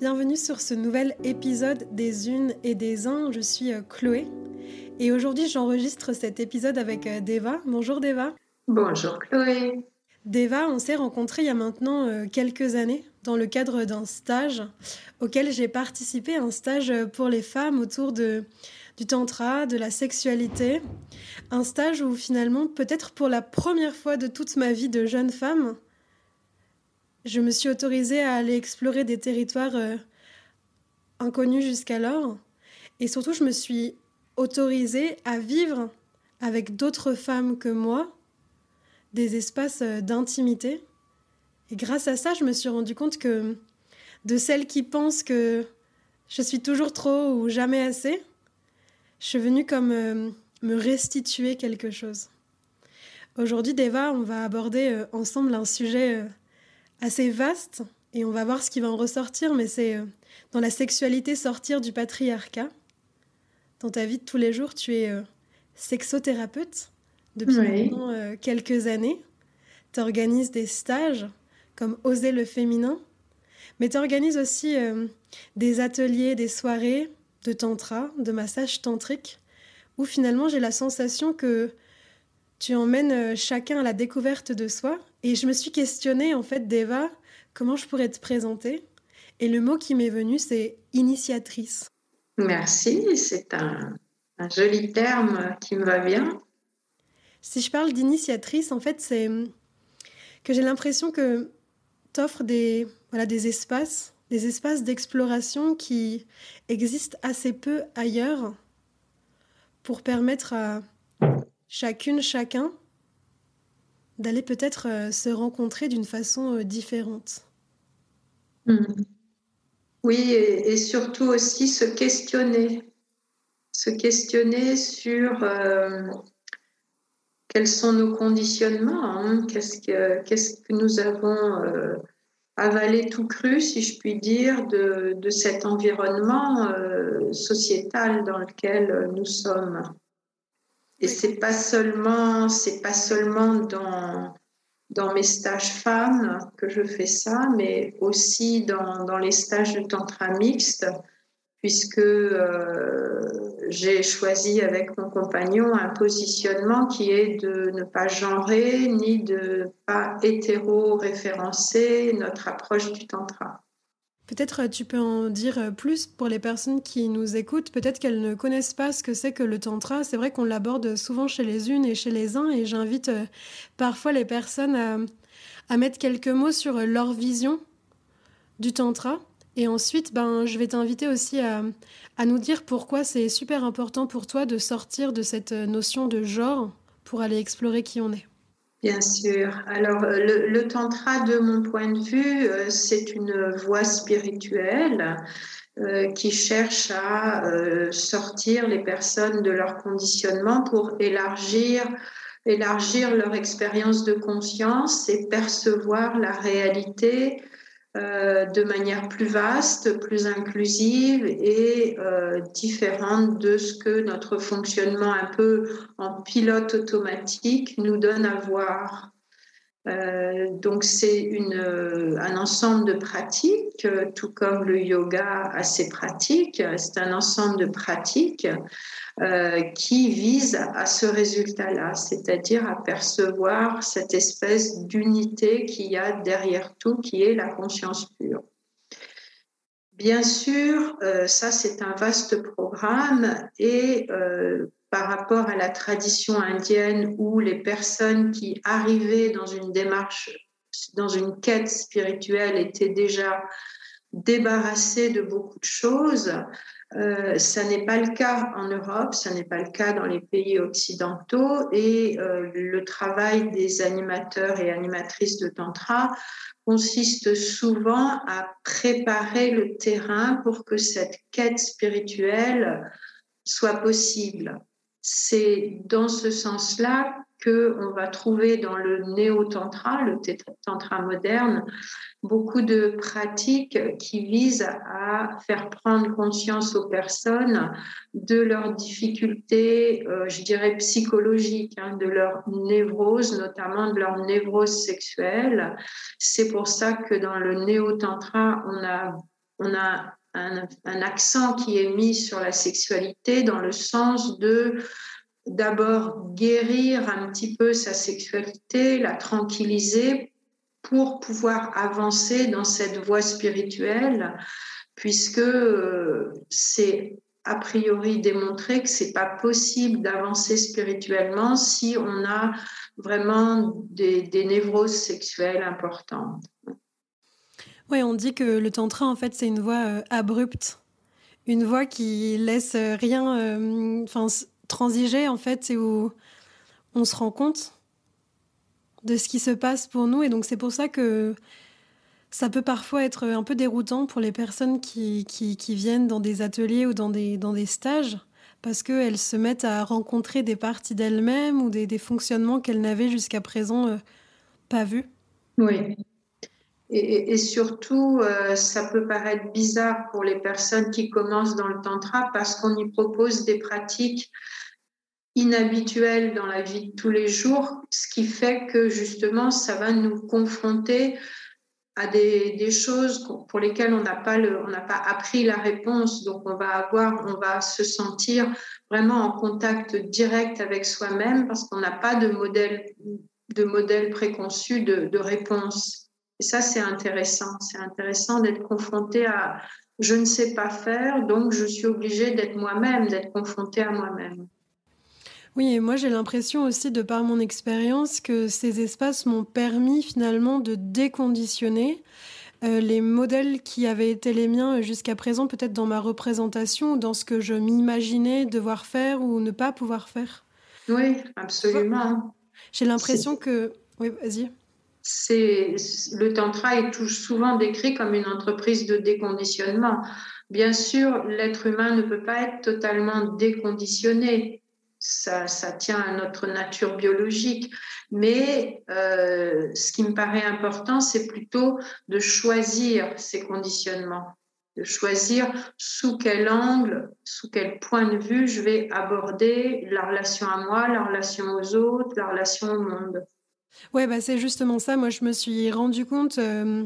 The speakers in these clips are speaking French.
Bienvenue sur ce nouvel épisode des Unes et des Uns. Je suis euh, Chloé et aujourd'hui j'enregistre cet épisode avec euh, Deva. Bonjour Deva. Bonjour Chloé. Deva, on s'est rencontrés il y a maintenant euh, quelques années dans le cadre d'un stage auquel j'ai participé, un stage pour les femmes autour de, du tantra, de la sexualité. Un stage où finalement, peut-être pour la première fois de toute ma vie de jeune femme, je me suis autorisée à aller explorer des territoires euh, inconnus jusqu'alors. Et surtout, je me suis autorisée à vivre avec d'autres femmes que moi des espaces euh, d'intimité. Et grâce à ça, je me suis rendu compte que de celles qui pensent que je suis toujours trop ou jamais assez, je suis venue comme euh, me restituer quelque chose. Aujourd'hui, Deva, on va aborder ensemble un sujet assez vaste et on va voir ce qui va en ressortir, mais c'est euh, dans la sexualité sortir du patriarcat. Dans ta vie de tous les jours, tu es euh, sexothérapeute depuis euh, quelques années. Tu organises des stages comme Oser le féminin, mais tu organises aussi des ateliers, des soirées de tantra, de massage tantrique, où finalement j'ai la sensation que tu emmènes chacun à la découverte de soi et je me suis questionnée, en fait, d'Eva, comment je pourrais te présenter? Et le mot qui m'est venu, c'est initiatrice. Merci, c'est un, joli terme qui me va bien. Si je parle d'initiatrice, en fait, c'est que j'ai l'impression que tu offres des, voilà, des espaces, des espaces d'exploration qui existent assez peu ailleurs pour permettre à chacune, chacun d'aller peut-être euh, se rencontrer d'une façon euh, différente. Hmm. Oui, et, surtout aussi se questionner, se questionner sur euh, quels sont nos conditionnements, hein. qu'est-ce, que, nous avons avalé tout cru, si je puis dire, de cet environnement sociétal dans lequel nous sommes. Et c'est pas seulement, c'est pas seulement dans, dans mes stages femmes que je fais ça, mais aussi dans, dans les stages de tantra mixte, puisque euh, j'ai choisi avec mon compagnon un positionnement qui est de ne pas genrer ni de pas hétéro-référencer notre approche du tantra. Peut-être euh, tu peux en dire euh, plus pour les personnes qui nous écoutent. Peut-être qu'elles ne connaissent pas ce que c'est que le tantra. C'est vrai qu'on l'aborde souvent chez les unes et chez les uns et j'invite euh, parfois les personnes à, mettre quelques mots sur leur vision du tantra. Et ensuite, ben, je vais t'inviter aussi à, à nous dire pourquoi c'est super important pour toi de sortir de cette notion de genre pour aller explorer qui on est. Bien sûr. Alors, euh, le, tantra, de mon point de vue, euh, c'est une voie spirituelle euh, qui cherche à sortir les personnes de leur conditionnement pour élargir, élargir leur expérience de conscience et percevoir la réalité euh, de manière plus vaste, plus inclusive et euh, différente de ce que notre fonctionnement un peu en pilote automatique nous donne à voir. Euh, donc c'est un ensemble de pratiques, tout comme le yoga a ses pratiques, c'est un ensemble de pratiques euh, qui vise à ce résultat-là, c'est-à-dire à percevoir cette espèce d'unité qu'il y a derrière tout, qui est la conscience pure. Bien sûr, euh, ça c'est un vaste programme et euh, par rapport à la tradition indienne où les personnes qui arrivaient dans une démarche, dans une quête spirituelle étaient déjà débarrassées de beaucoup de choses, euh, ça n'est pas le cas en Europe, ça n'est pas le cas dans les pays occidentaux et euh, le travail des animateurs et animatrices de tantra consiste souvent à préparer le terrain pour que cette quête spirituelle soit possible. C'est dans ce sens-là qu'on va trouver dans le néo-tantra, le tantra moderne, beaucoup de pratiques qui visent à faire prendre conscience aux personnes de leurs difficultés, euh, je dirais psychologiques, hein, de leur névrose, notamment de leur névrose sexuelle. C'est pour ça que dans le néo-tantra, on a on a un, accent qui est mis sur la sexualité dans le sens de d'abord guérir un petit peu sa sexualité, la tranquilliser pour pouvoir avancer dans cette voie spirituelle, puisque euh, c'est a priori démontré que c'est pas possible d'avancer spirituellement si on a vraiment des, névroses sexuelles importantes. Oui, on dit que le tantra, en fait, c'est une voie euh, abrupte, une voie qui laisse rien, euh, enfin, transiger, en fait, c'est où on se rend compte de ce qui se passe pour nous. Et donc, c'est pour ça que ça peut parfois être un peu déroutant pour les personnes qui, qui, viennent dans des ateliers ou dans des, dans des stages, parce qu'elles se mettent à rencontrer des parties d'elles-mêmes ou des, des fonctionnements qu'elles n'avaient jusqu'à présent euh, pas vus. Oui, et, surtout, euh, ça peut paraître bizarre pour les personnes qui commencent dans le tantra parce qu'on y propose des pratiques inhabituelles dans la vie de tous les jours, ce qui fait que justement, ça va nous confronter à des, choses pour lesquelles on n'a pas pas appris la réponse. Donc, on va avoir, on va se sentir vraiment en contact direct avec soi-même parce qu'on n'a pas de modèle, de modèle préconçu de réponse. Et ça, c'est intéressant. C'est intéressant d'être confronté à je ne sais pas faire, donc je suis obligée d'être moi-même, d'être confrontée à moi-même. Oui, et moi j'ai l'impression aussi, de par mon expérience, que ces espaces m'ont permis finalement de déconditionner euh, les modèles qui avaient été les miens jusqu'à présent, peut-être dans ma représentation, dans ce que je m'imaginais devoir faire ou ne pas pouvoir faire. Oui, absolument. J'ai l'impression que... Oui, vas-y le tantra est souvent décrit comme une entreprise de déconditionnement. Bien sûr, l'être humain ne peut pas être totalement déconditionné. Ça, ça tient à notre nature biologique. Mais euh, ce qui me paraît important, c'est plutôt de choisir ces conditionnements, de choisir sous quel angle, sous quel point de vue je vais aborder la relation à moi, la relation aux autres, la relation au monde. Ouais, bah c'est justement ça. Moi, je me suis rendu compte euh,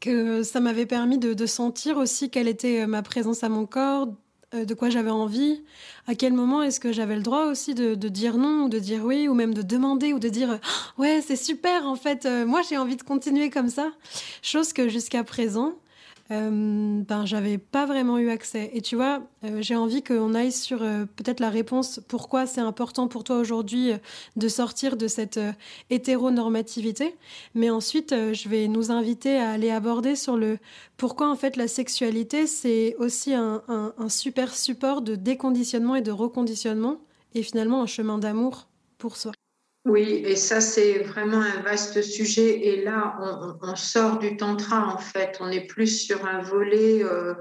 que ça m'avait permis de, sentir aussi quelle était euh, ma présence à mon corps, euh, de quoi j'avais envie, à quel moment est-ce que j'avais le droit aussi de, dire non ou de dire oui, ou même de demander ou de dire ouais, c'est super, en fait, moi j'ai envie de continuer comme ça. Chose que jusqu'à présent, euh, ben, j'avais pas vraiment eu accès. Et tu vois, euh, j'ai envie qu'on aille sur euh, peut-être la réponse pourquoi c'est important pour toi aujourd'hui de sortir de cette hétéronormativité. Mais ensuite, je vais nous inviter à aller aborder sur le pourquoi en fait la sexualité, c'est aussi un, un super support de déconditionnement et de reconditionnement et finalement un chemin d'amour pour soi. Oui, et ça, c'est vraiment un vaste sujet. Et là, on, sort du tantra, en fait. On est plus sur un volet euh,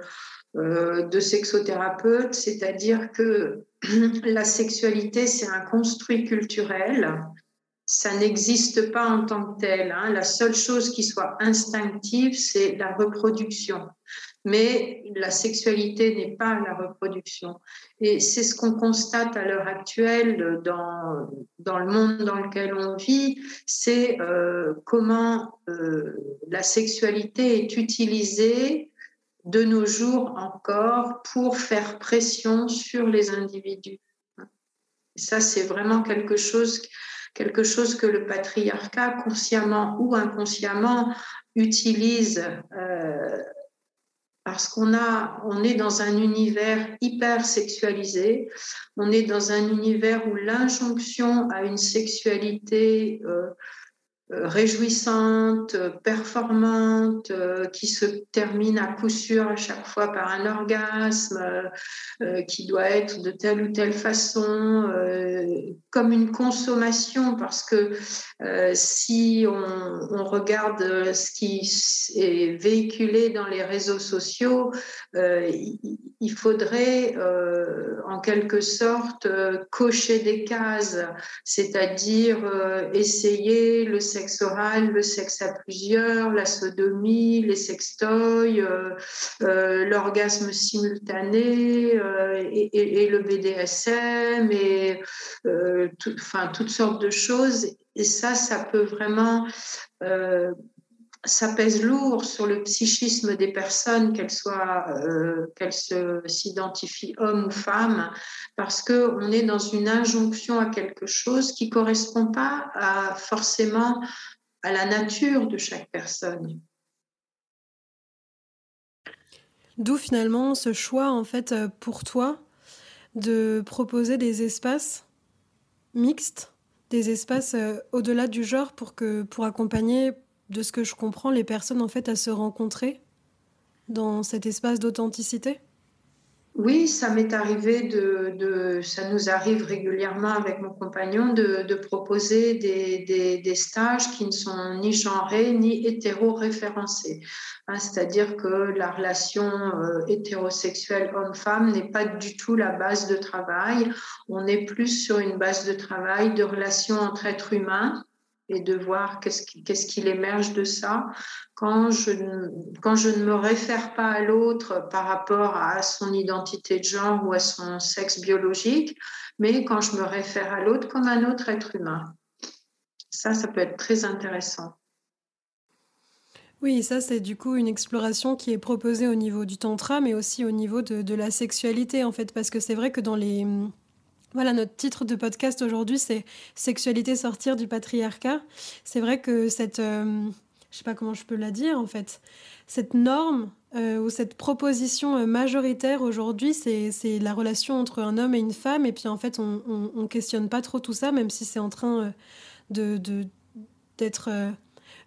euh, de sexothérapeute, c'est-à-dire que la sexualité, c'est un construit culturel. Ça n'existe pas en tant que tel. Hein. La seule chose qui soit instinctive, c'est la reproduction mais la sexualité n'est pas la reproduction. Et c'est ce qu'on constate à l'heure actuelle dans, dans le monde dans lequel on vit, c'est euh, comment euh, la sexualité est utilisée de nos jours encore pour faire pression sur les individus. Et ça, c'est vraiment quelque chose, quelque chose que le patriarcat, consciemment ou inconsciemment, utilise euh, parce qu'on est dans un univers hyper sexualisé, on est dans un univers où l'injonction à une sexualité euh, réjouissante, performante, euh, qui se termine à coup sûr à chaque fois par un orgasme, euh, qui doit être de telle ou telle façon, comme une consommation, parce que si on, regarde ce qui est véhiculé dans les réseaux sociaux, il, faudrait en quelque sorte cocher des cases, c'est-à-dire essayer le sexe oral, le sexe à plusieurs, la sodomie, les sextoys, euh, euh, l'orgasme simultané euh, et, le BDSM et enfin toutes sortes de choses. Et ça, ça peut vraiment ça pèse lourd sur le psychisme des personnes, qu'elles soient, euh, qu'elles s'identifient hommes ou femmes, parce que on est dans une injonction à quelque chose qui correspond pas à, forcément à la nature de chaque personne. D'où finalement ce choix en fait euh, pour toi de proposer des espaces mixtes, des espaces euh, au-delà du genre pour que pour accompagner de ce que je comprends, les personnes en fait à se rencontrer dans cet espace d'authenticité? Oui, ça m'est arrivé de, ça nous arrive régulièrement avec mon compagnon de, proposer des, stages qui ne sont ni genrés ni hétéro-référencés. Hein, c'est-à-dire que la relation euh, hétérosexuelle homme-femme n'est pas du tout la base de travail. On est plus sur une base de travail de relations entre êtres humains et de voir qu'est-ce qu'il émerge de ça. Quand je, quand je ne me réfère pas à l'autre par rapport à son identité de genre ou à son sexe biologique, mais quand je me réfère à l'autre comme un autre être humain. Ça, ça peut être très intéressant. Oui, ça c'est du coup une exploration qui est proposée au niveau du tantra, mais aussi au niveau de, de la sexualité en fait, parce que c'est vrai que dans les voilà, notre titre de podcast aujourd'hui, c'est Sexualité sortir du patriarcat. C'est vrai que cette, euh, je sais pas comment je peux la dire en fait, cette norme euh, ou cette proposition euh, majoritaire aujourd'hui, c'est la relation entre un homme et une femme. Et puis en fait, on, on, questionne pas trop tout ça, même si c'est en train de d'être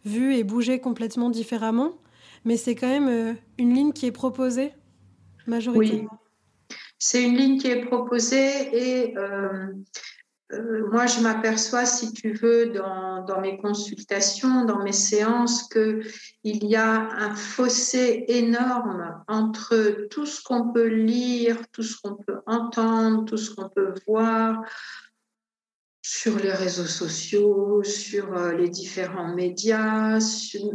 vu et bougé complètement différemment. Mais c'est quand même une ligne qui est proposée majoritairement. C'est une ligne qui est proposée et euh, euh, moi, je m'aperçois, si tu veux, dans, mes consultations, dans mes séances, qu'il y a un fossé énorme entre tout ce qu'on peut lire, tout ce qu'on peut entendre, tout ce qu'on peut voir sur les réseaux sociaux, sur euh, les différents médias,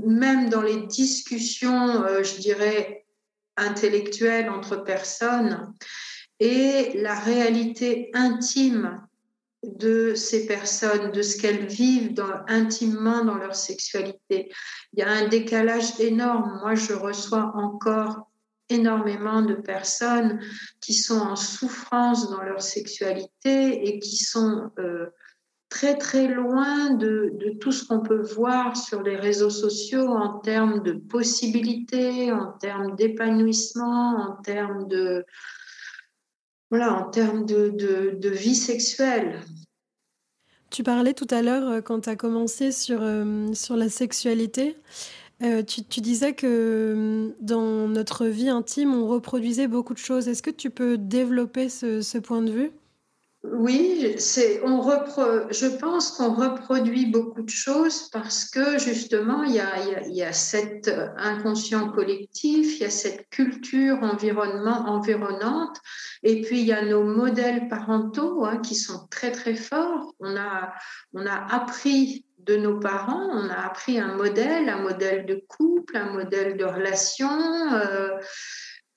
même dans les discussions, je dirais, intellectuelles entre personnes et la réalité intime de ces personnes, de ce qu'elles vivent intimement dans leur sexualité. Il y a un décalage énorme. Moi, je reçois encore énormément de personnes qui sont en souffrance dans leur sexualité et qui sont euh, très très loin de, de tout ce qu'on peut voir sur les réseaux sociaux en termes de possibilités, en termes d'épanouissement, en termes de, voilà, en termes de, de, vie sexuelle. Tu parlais tout à l'heure, euh, quand tu as commencé sur, euh, sur la sexualité, euh, tu, disais que dans notre vie intime, on reproduisait beaucoup de choses. Est-ce que tu peux développer ce point de vue? Oui, c'est, on je pense qu'on reproduit beaucoup de choses parce que justement, il y a, il y a, cet inconscient collectif, il y a cette culture environnement, environnante, et puis il y a nos modèles parentaux hein, qui sont très très forts. On a, on a appris de nos parents, on a appris un modèle, un modèle de couple, un modèle de relation. Euh,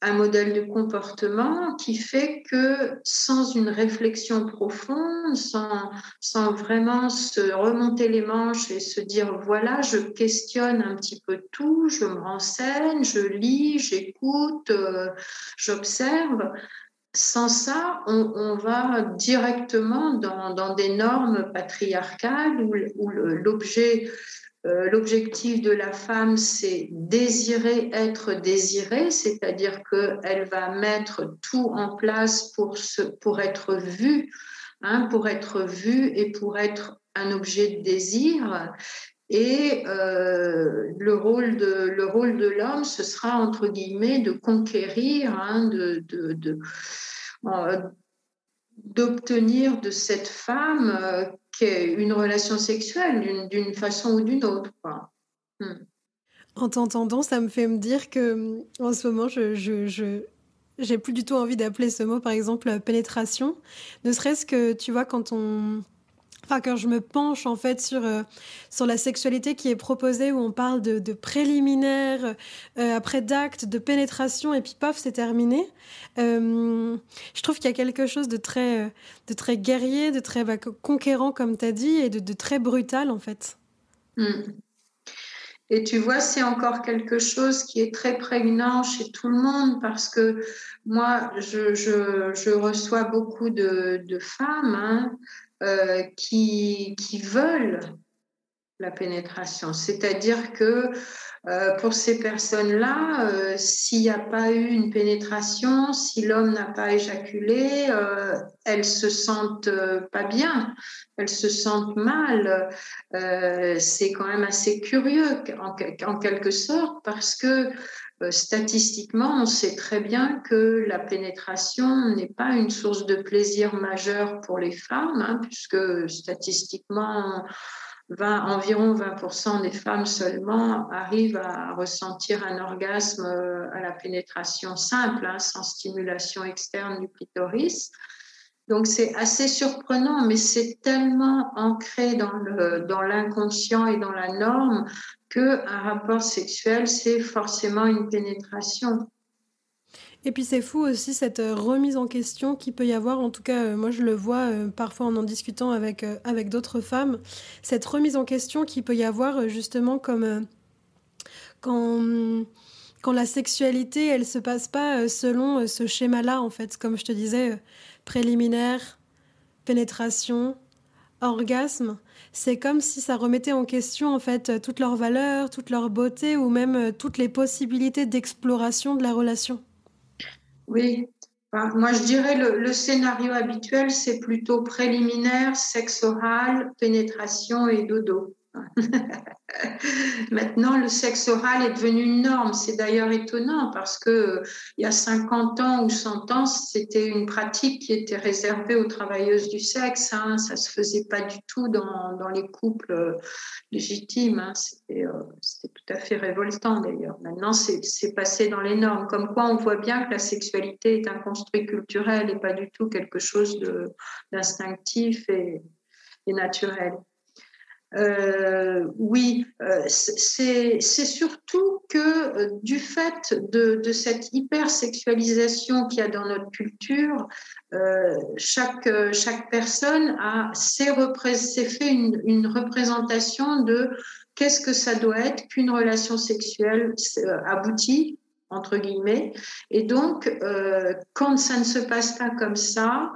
un modèle de comportement qui fait que sans une réflexion profonde, sans, sans vraiment se remonter les manches et se dire voilà, je questionne un petit peu tout, je me renseigne, je lis, j'écoute, euh, j'observe. Sans ça, on, va directement dans, dans, des normes patriarcales où, où l'objet euh, l'objectif de la femme, c'est désirer être désirée, c'est-à-dire qu'elle va mettre tout en place pour, pour être vue, hein, pour être vue et pour être un objet de désir. Et euh, le rôle de l'homme, ce sera entre guillemets de conquérir, hein, de, euh, d'obtenir de cette femme une relation sexuelle d'une façon ou d'une autre. Hmm. En t'entendant, ça me fait me dire que en ce moment, je, je, j'ai plus du tout envie d'appeler ce mot, par exemple, pénétration. Ne serait-ce que, tu vois, quand on, quand je me penche en fait sur euh, sur la sexualité qui est proposée où on parle de, de préliminaire euh, après d'acte de pénétration et puis paf c'est terminé euh, je trouve qu'il y a quelque chose de très de très guerrier de très bah, conquérant comme tu as dit et de, très brutal en fait hmm. Et tu vois, c'est encore quelque chose qui est très prégnant chez tout le monde parce que moi, je, je, reçois beaucoup de, de femmes hein, euh, qui, qui veulent la pénétration. C'est-à-dire que euh, pour ces personnes-là, euh, s'il n'y a pas eu une pénétration, si l'homme n'a pas éjaculé, euh, elles se sentent pas bien, elles se sentent mal. c'est quand même assez curieux en, en, quelque sorte parce que statistiquement, on sait très bien que la pénétration n'est pas une source de plaisir majeur pour les femmes, hein, puisque statistiquement, environ 20% des femmes seulement arrivent à ressentir un orgasme euh, à la pénétration simple, hein, sans stimulation externe du clitoris. Donc c'est assez surprenant, mais c'est tellement ancré dans l'inconscient et dans la norme qu'un rapport sexuel, c'est forcément une pénétration. Et puis c'est fou aussi cette euh, remise en question qui peut y avoir, en tout cas euh, moi je le vois euh, parfois en en discutant avec, avec d'autres femmes, cette remise en question qui peut y avoir justement comme quand, quand la sexualité elle se passe pas selon ce schéma-là en fait, comme je te disais, préliminaire, pénétration, orgasme, c'est comme si ça remettait en question en fait toutes leurs valeurs, toute leur beauté ou même toutes les possibilités d'exploration de la relation. Oui, moi je dirais le, le scénario habituel, c'est plutôt préliminaire, sexe oral, pénétration et dodo. Maintenant, le sexe oral est devenu une norme. C'est d'ailleurs étonnant parce que euh, il y a 50 ans ou 100 ans, c'était une pratique qui était réservée aux travailleuses du sexe. Hein. Ça se faisait pas du tout dans, dans les couples euh, légitimes. Hein. C'était euh, tout à fait révoltant d'ailleurs. Maintenant, c'est passé dans les normes. Comme quoi, on voit bien que la sexualité est un construit culturel et pas du tout quelque chose d'instinctif et naturel. Euh, oui, euh, c'est surtout que euh, du fait de, de cette hypersexualisation qu'il y a dans notre culture, chaque, chaque personne a s'est fait une, représentation de qu'est-ce que ça doit être qu'une relation sexuelle aboutie entre guillemets. Et donc, quand ça ne se passe pas comme ça,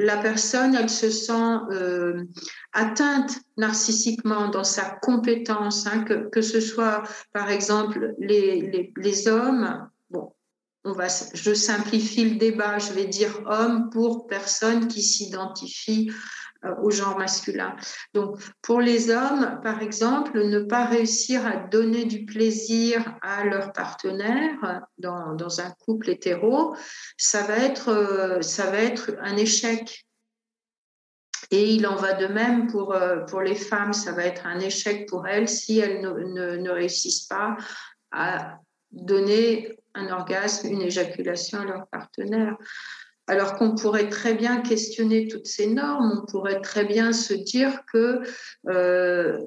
la personne, elle se sent euh, atteinte narcissiquement dans sa compétence, hein, que, que, ce soit par exemple les, les, les hommes, bon, je simplifie le débat, je vais dire homme pour personne qui s'identifie au genre masculin. Donc, pour les hommes, par exemple, ne pas réussir à donner du plaisir à leur partenaire dans, dans un couple hétéro, ça va, être, euh, ça va être un échec. Et il en va de même pour, euh, pour les femmes, ça va être un échec pour elles si elles ne, ne, ne réussissent pas à donner un orgasme, une éjaculation à leur partenaire. Alors qu'on pourrait très bien questionner toutes ces normes, on pourrait très bien se dire que euh,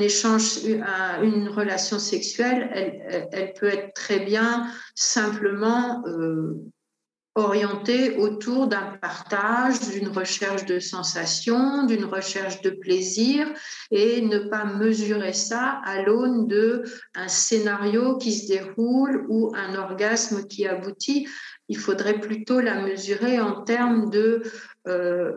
échange, une relation sexuelle, elle, peut être très bien simplement euh, orientée autour d'un partage, d'une recherche de sensations, d'une recherche de plaisir, et ne pas mesurer ça à l'aune de un scénario qui se déroule ou un orgasme qui aboutit. Il faudrait plutôt la mesurer en termes de, euh,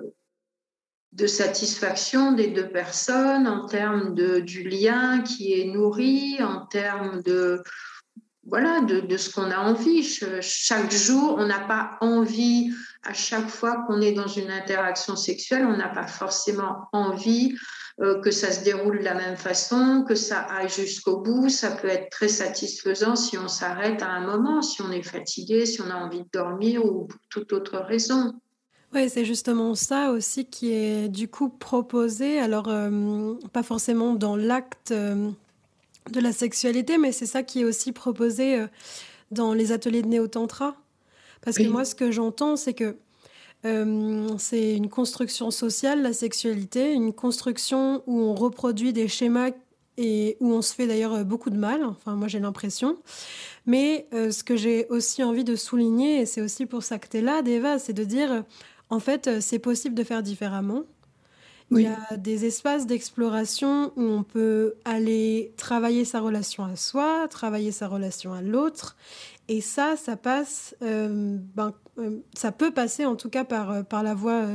de satisfaction des deux personnes, en termes de, du lien qui est nourri, en termes de, voilà, de, ce qu'on a envie. Chaque jour, on n'a pas envie, à chaque fois qu'on est dans une interaction sexuelle, on n'a pas forcément envie euh, que ça se déroule de la même façon, que ça aille jusqu'au bout. Ça peut être très satisfaisant si on s'arrête à un moment, si on est fatigué, si on a envie de dormir ou pour toute autre raison. Oui, c'est justement ça aussi qui est du coup proposé. Alors, euh, pas forcément dans l'acte euh, de la sexualité, mais c'est ça qui est aussi proposé dans les ateliers de néo-tantra. Parce que moi, ce que j'entends, c'est que euh, c'est une construction sociale, la sexualité, une construction où on reproduit des schémas et où on se fait d'ailleurs beaucoup de mal, enfin moi j'ai l'impression. Mais euh, ce que j'ai aussi envie de souligner, et c'est aussi pour ça que tu es là, Deva, c'est de dire, en fait, c'est possible de faire différemment. Il y a des espaces d'exploration où on peut aller travailler sa relation à soi, travailler sa relation à l'autre. Et ça, ça passe, euh, ben, euh, ça peut passer en tout cas par, euh, par la voie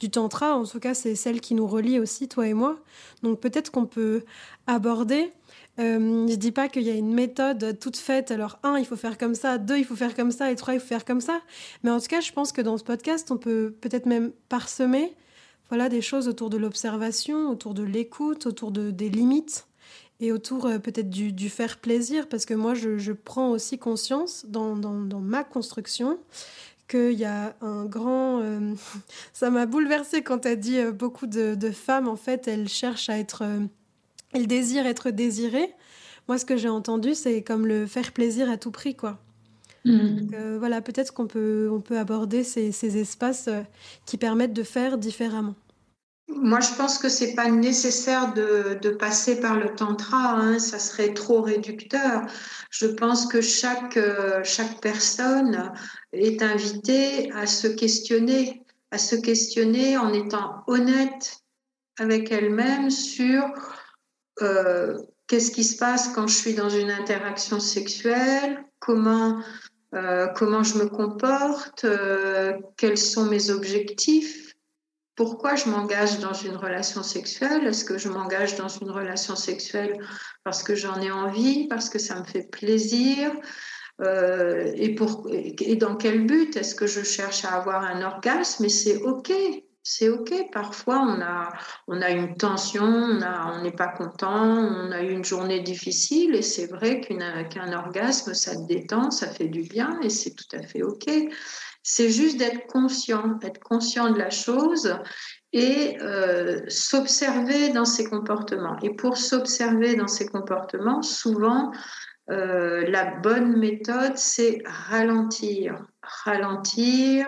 du tantra. En tout cas, c'est celle qui nous relie aussi, toi et moi. Donc peut-être qu'on peut aborder. je ne dis pas qu'il y a une méthode toute faite. Alors, un, il faut faire comme ça. Deux, il faut faire comme ça. Et trois, il faut faire comme ça. Mais en tout cas, je pense que dans ce podcast, on peut peut-être même parsemer voilà, des choses autour de l'observation, autour de l'écoute, autour de, des limites et autour euh, peut-être du, faire plaisir, parce que moi, je, prends aussi conscience dans, ma construction qu'il y a un grand... Euh, ça m'a bouleversée quand tu as dit euh, beaucoup de, femmes, en fait, elles cherchent à être... elles désirent être désirées. Moi, ce que j'ai entendu, c'est comme le faire plaisir à tout prix, quoi. Mmh. voilà, peut-être qu'on peut, on peut aborder ces, ces espaces qui permettent de faire différemment. Moi, je pense que c'est pas nécessaire de, de, passer par le tantra, hein, ça serait trop réducteur. Je pense que chaque, euh, chaque personne est invitée à se questionner, à se questionner en étant honnête avec elle-même sur euh, qu'est-ce qui se passe quand je suis dans une interaction sexuelle, comment, euh, comment je me comporte, euh, quels sont mes objectifs pourquoi je m'engage dans une relation sexuelle Est-ce que je m'engage dans une relation sexuelle parce que j'en ai envie, parce que ça me fait plaisir euh, et, et dans quel but Est-ce que je cherche à avoir un orgasme Et c'est OK, c'est OK. Parfois, on a, une tension, on n'est pas content, on a eu une journée difficile et c'est vrai qu'un orgasme, ça te détend, ça fait du bien et c'est tout à fait OK. C'est juste d'être conscient, être conscient de la chose et euh, s'observer dans ses comportements. Et pour s'observer dans ses comportements, souvent, euh, la bonne méthode, c'est ralentir, ralentir,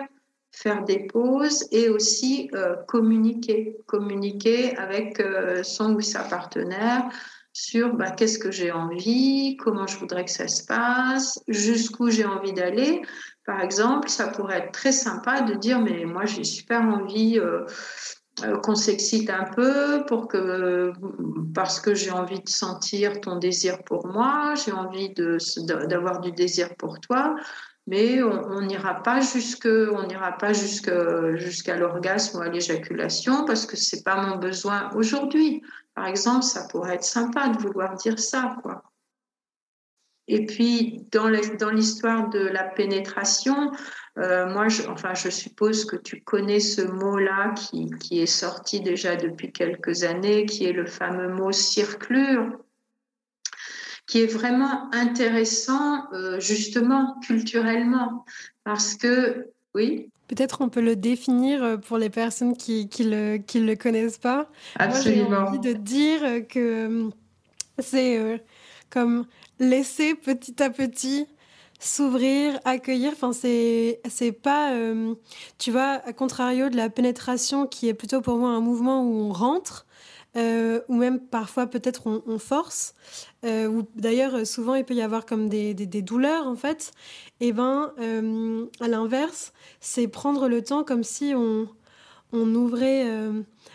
faire des pauses et aussi euh, communiquer, communiquer avec son ou sa partenaire sur bah, qu'est-ce que j'ai envie, comment je voudrais que ça se passe, jusqu'où j'ai envie d'aller. Par exemple, ça pourrait être très sympa de dire, mais moi j'ai super envie euh, euh, qu'on s'excite un peu pour que, parce que j'ai envie de sentir ton désir pour moi, j'ai envie d'avoir du désir pour toi, mais on n'ira pas jusqu'à l'orgasme ou à l'éjaculation parce que c'est pas mon besoin aujourd'hui. Par exemple, ça pourrait être sympa de vouloir dire ça, quoi. Et puis, dans l'histoire de la pénétration, euh, moi, je, enfin, je suppose que tu connais ce mot-là qui, qui, est sorti déjà depuis quelques années, qui est le fameux mot circlure, qui est vraiment intéressant, euh, justement, culturellement, parce que, oui. Peut-être on peut le définir euh, pour les personnes qui ne le, qui le connaissent pas. Absolument. Moi, j'ai envie de dire que c'est comme laisser petit à petit s'ouvrir, accueillir. Enfin, c'est c'est pas, euh, tu vois, à contrario de la pénétration qui est plutôt pour moi un mouvement où on rentre. Euh, ou même parfois peut-être on, force, euh, ou d'ailleurs souvent il peut y avoir comme des, douleurs en fait, et eh ben à l'inverse c'est prendre le temps comme si on, on ouvrait,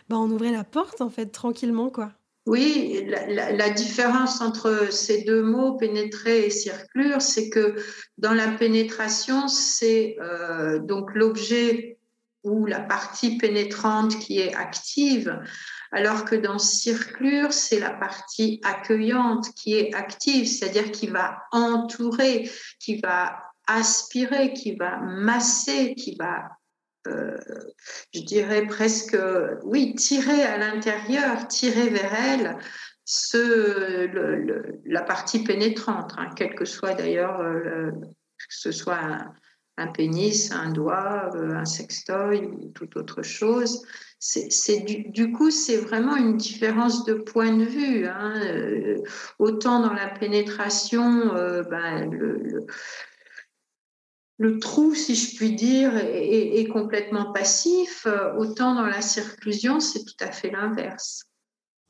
ben, on ouvrait la porte en fait tranquillement quoi. Oui, la, différence entre ces deux mots, pénétrer et circlure, c'est que dans la pénétration, c'est euh, donc l'objet ou la partie pénétrante qui est active, alors que dans circlure, c'est la partie accueillante qui est active, c'est-à-dire qui va entourer, qui va aspirer, qui va masser, qui va euh, je dirais presque, oui, tirer à l'intérieur, tirer vers elle la partie pénétrante, hein, quel que soit d'ailleurs, euh, que ce soit un, pénis, un doigt, euh, un sextoy ou toute autre chose. C'est, du, coup, c'est vraiment une différence de point de vue. Hein. autant dans la pénétration, ben, le trou, si je puis dire, est, complètement passif, euh, autant dans la circlusion, c'est tout à fait l'inverse.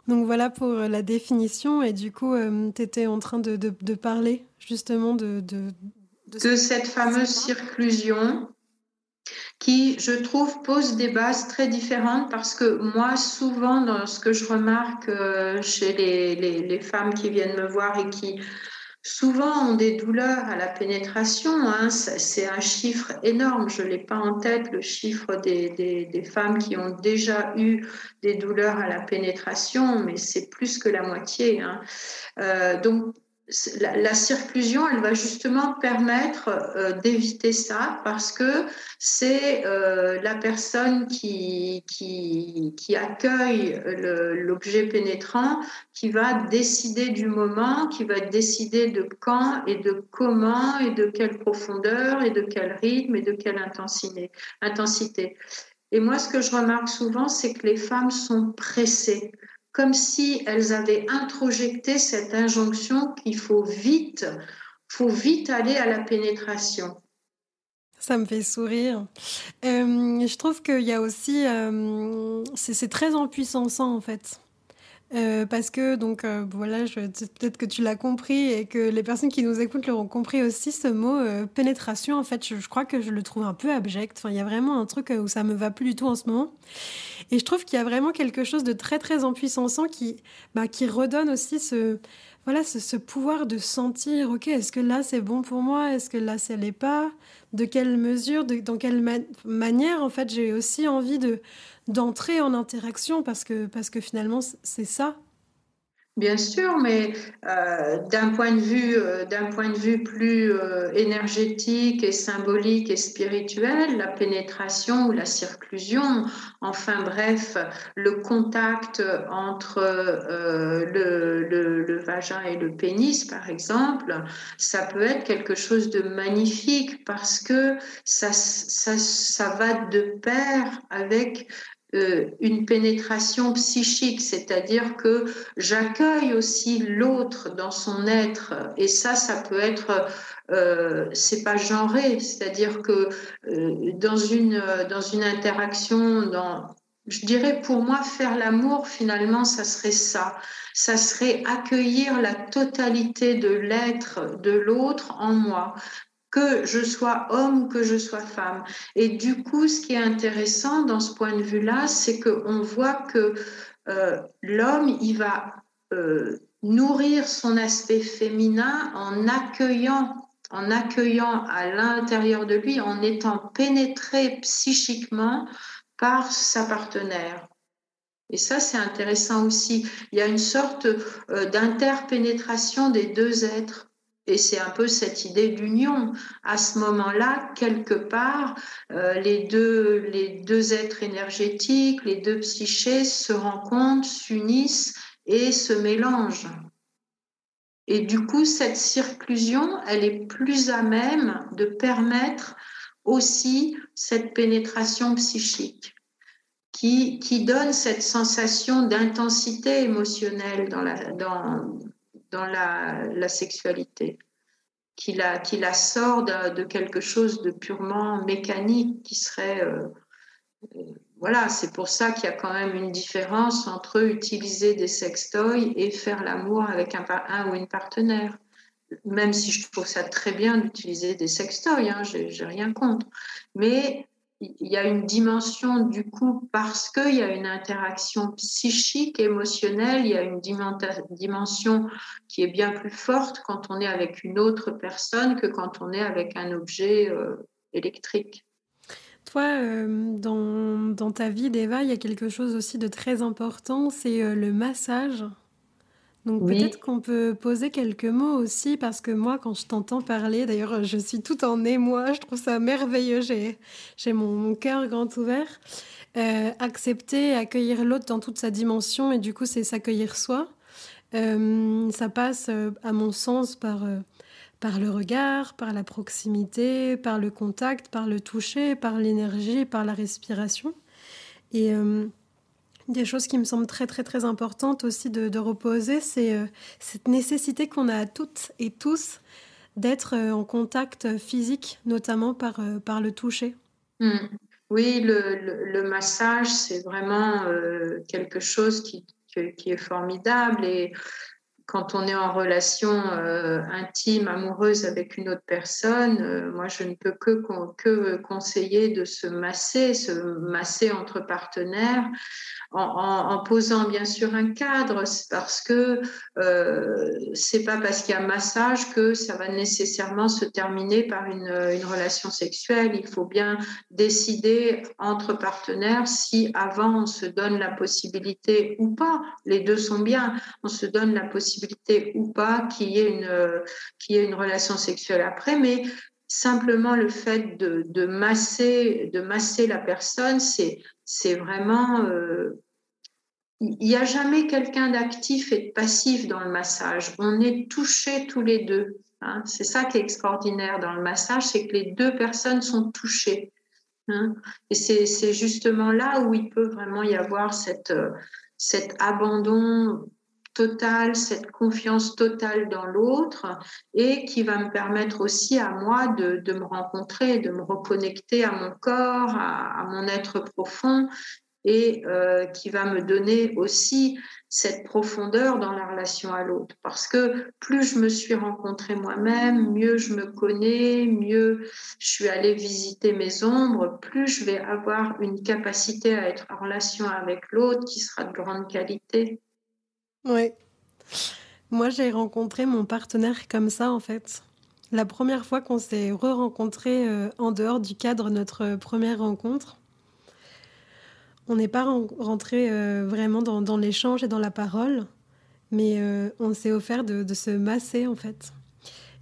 Donc voilà pour euh, la définition, et du coup, euh, tu étais en train de, parler justement. De, cette fameuse circlusion qui, je trouve, pose des bases très différentes parce que moi, souvent, dans ce que je remarque euh, chez les, les, femmes qui viennent me voir et qui souvent ont des douleurs à la pénétration, hein, c'est un chiffre énorme, je ne l'ai pas en tête, le chiffre des, des, des, femmes qui ont déjà eu des douleurs à la pénétration, mais c'est plus que la moitié. Hein. Euh, donc, la, circlusion, elle va justement permettre euh, d'éviter ça parce que c'est euh, la personne qui, accueille l'objet pénétrant qui va décider du moment, qui va décider de quand et de comment et de quelle profondeur et de quel rythme et de quelle intensité. Et moi, ce que je remarque souvent, c'est que les femmes sont pressées comme si elles avaient introjecté cette injonction qu'il faut vite, faut vite aller à la pénétration. Ça me fait sourire. Euh, je trouve qu'il y a aussi, euh, c'est très empuissant en fait. Euh, parce que, donc euh, voilà, peut-être que tu l'as compris et que les personnes qui nous écoutent l'auront compris aussi, ce mot euh, pénétration, en fait, je, crois que je le trouve un peu abject. Enfin, il y a vraiment un truc où ça me va plus du tout en ce moment. Et je trouve qu'il y a vraiment quelque chose de très, très empuissant qui, bah, qui redonne aussi ce, voilà, ce, pouvoir de sentir, ok, est-ce que là c'est bon pour moi? Est-ce que là ça l'est pas? De quelle mesure? Dans quelle manière, en fait, j'ai aussi envie de d'entrer en interaction parce que, parce que finalement, c'est ça. Bien sûr, mais euh, d'un point de vue, euh, d'un point de vue plus euh, énergétique et symbolique et spirituel, la pénétration ou la circlusion, enfin bref, le contact entre le, le, vagin et le pénis, par exemple, ça peut être quelque chose de magnifique parce que ça, ça, ça va de pair avec euh, une pénétration psychique, c'est-à-dire que j'accueille aussi l'autre dans son être, et ça, ça peut être, euh, c'est pas genré, c'est-à-dire que euh, dans une dans une interaction, dans je dirais pour moi faire l'amour finalement ça serait ça, ça serait accueillir la totalité de l'être de l'autre en moi que je sois homme ou que je sois femme. Et du coup, ce qui est intéressant dans ce point de vue-là, c'est qu'on voit que euh, l'homme, il va euh, nourrir son aspect féminin en accueillant, en accueillant à l'intérieur de lui, en étant pénétré psychiquement par sa partenaire. Et ça, c'est intéressant aussi. Il y a une sorte euh, d'interpénétration des deux êtres. Et c'est un peu cette idée d'union. À ce moment-là, quelque part, euh, les, deux, les deux êtres énergétiques, les deux psychés se rencontrent, s'unissent et se mélangent. Et du coup, cette circlusion, elle est plus à même de permettre aussi cette pénétration psychique qui, qui donne cette sensation d'intensité émotionnelle dans la, dans, dans la, sexualité, qui la, qui la sort de, quelque chose de purement mécanique qui serait... Euh, euh, voilà, c'est pour ça qu'il y a quand même une différence entre utiliser des sextoys et faire l'amour avec un, un, ou une partenaire. Même si je trouve ça très bien d'utiliser des sextoys, hein, j'ai rien contre. Mais il y a une dimension du coup parce qu'il y a une interaction psychique, émotionnelle, il y a une dimension qui est bien plus forte quand on est avec une autre personne que quand on est avec un objet euh, électrique. Toi, euh, dans, dans, ta vie d'Eva, il y a quelque chose aussi de très important, c'est euh, le massage. Donc peut-être qu'on peut poser quelques mots aussi, parce que moi, quand je t'entends parler, d'ailleurs, je suis tout en émoi, je trouve ça merveilleux, j'ai, j'ai mon, cœur grand ouvert. Euh, accepter, accueillir l'autre dans toute sa dimension, et du coup, c'est s'accueillir soi. Euh, ça passe, euh, à mon sens, par, par le regard, par la proximité, par le contact, par le toucher, par l'énergie, par la respiration. Et des choses qui me semblent très très très importantes aussi de, reposer, c'est euh, cette nécessité qu'on a toutes et tous d'être euh, en contact physique, notamment par, euh, le toucher. Mmh. Oui, le, massage, c'est vraiment quelque chose qui, qui, est formidable et quand on est en relation intime, amoureuse avec une autre personne, moi je ne peux que, que conseiller de se masser, se masser entre partenaires, en, posant bien sûr un cadre, parce que euh, c'est pas parce qu'il y a massage que ça va nécessairement se terminer par une, relation sexuelle. Il faut bien décider entre partenaires si avant on se donne la possibilité ou pas. Les deux sont bien. On se donne la possibilité ou pas qu'il y ait une, qu'il y ait une relation sexuelle après, mais simplement le fait de, de masser, de masser la personne, c'est, c'est vraiment euh, il n'y a jamais quelqu'un d'actif et de passif dans le massage. On est touchés tous les deux. Hein. C'est ça qui est extraordinaire dans le massage, c'est que les deux personnes sont touchées. Hein. Et c'est justement là où il peut vraiment y avoir cette, euh, cet abandon total, cette confiance totale dans l'autre et qui va me permettre aussi à moi de, me rencontrer, de me reconnecter à mon corps, à mon être profond et euh, qui va me donner aussi cette profondeur dans la relation à l'autre. Parce que plus je me suis rencontrée moi-même, mieux je me connais, mieux je suis allée visiter mes ombres, plus je vais avoir une capacité à être en relation avec l'autre qui sera de grande qualité. Oui. Moi, j'ai rencontré mon partenaire comme ça, en fait. La première fois qu'on s'est re-rencontrés euh, en dehors du cadre de notre première rencontre, on n'est pas rentré euh, vraiment dans, l'échange et dans la parole, mais euh, on s'est offert de, se masser en fait.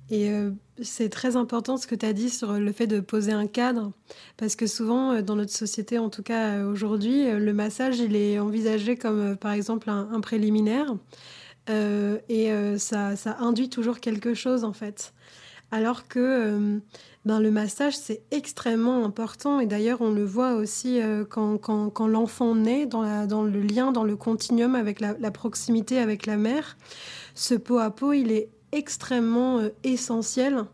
Et euh, c'est très important ce que tu as dit sur le fait de poser un cadre, parce que souvent dans notre société, en tout cas aujourd'hui, le massage, il est envisagé comme par exemple un, préliminaire, et ça, ça, induit toujours quelque chose en fait. Alors que ben, le massage, c'est extrêmement important. Et d'ailleurs, on le voit aussi euh, quand, quand, l'enfant naît, dans, dans, le lien, dans le continuum avec la, proximité avec la mère. Ce pot à pot, il est extrêmement euh, essentiel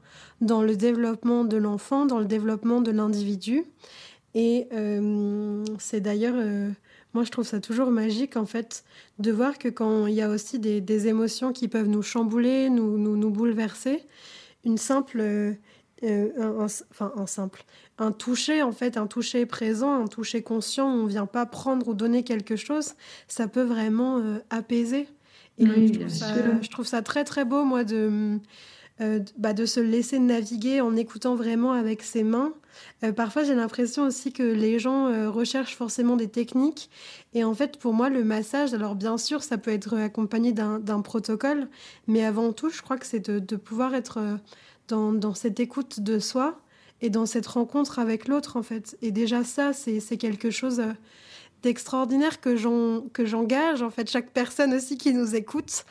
dans le développement de l'enfant, dans le développement de l'individu. Et euh, c'est d'ailleurs, moi je trouve ça toujours magique en fait, de voir que quand il y a aussi des, des émotions qui peuvent nous chambouler, nous, nous, nous bouleverser, une simple euh, un, enfin un simple, un toucher en fait, un toucher présent, un toucher conscient, on vient pas prendre ou donner quelque chose, ça peut vraiment euh, apaiser. Et je, trouve ça, très très beau moi de, euh, bah, de se laisser naviguer en écoutant vraiment avec ses mains. parfois j'ai l'impression aussi que les gens recherchent forcément des techniques et en fait pour moi le massage, alors bien sûr ça peut être accompagné d'un protocole, mais avant tout je crois que c'est de, de pouvoir être dans, cette écoute de soi et dans cette rencontre avec l'autre, en fait. Et déjà, ça, c'est quelque chose euh, d'extraordinaire que j'engage, en fait, chaque personne aussi qui nous écoute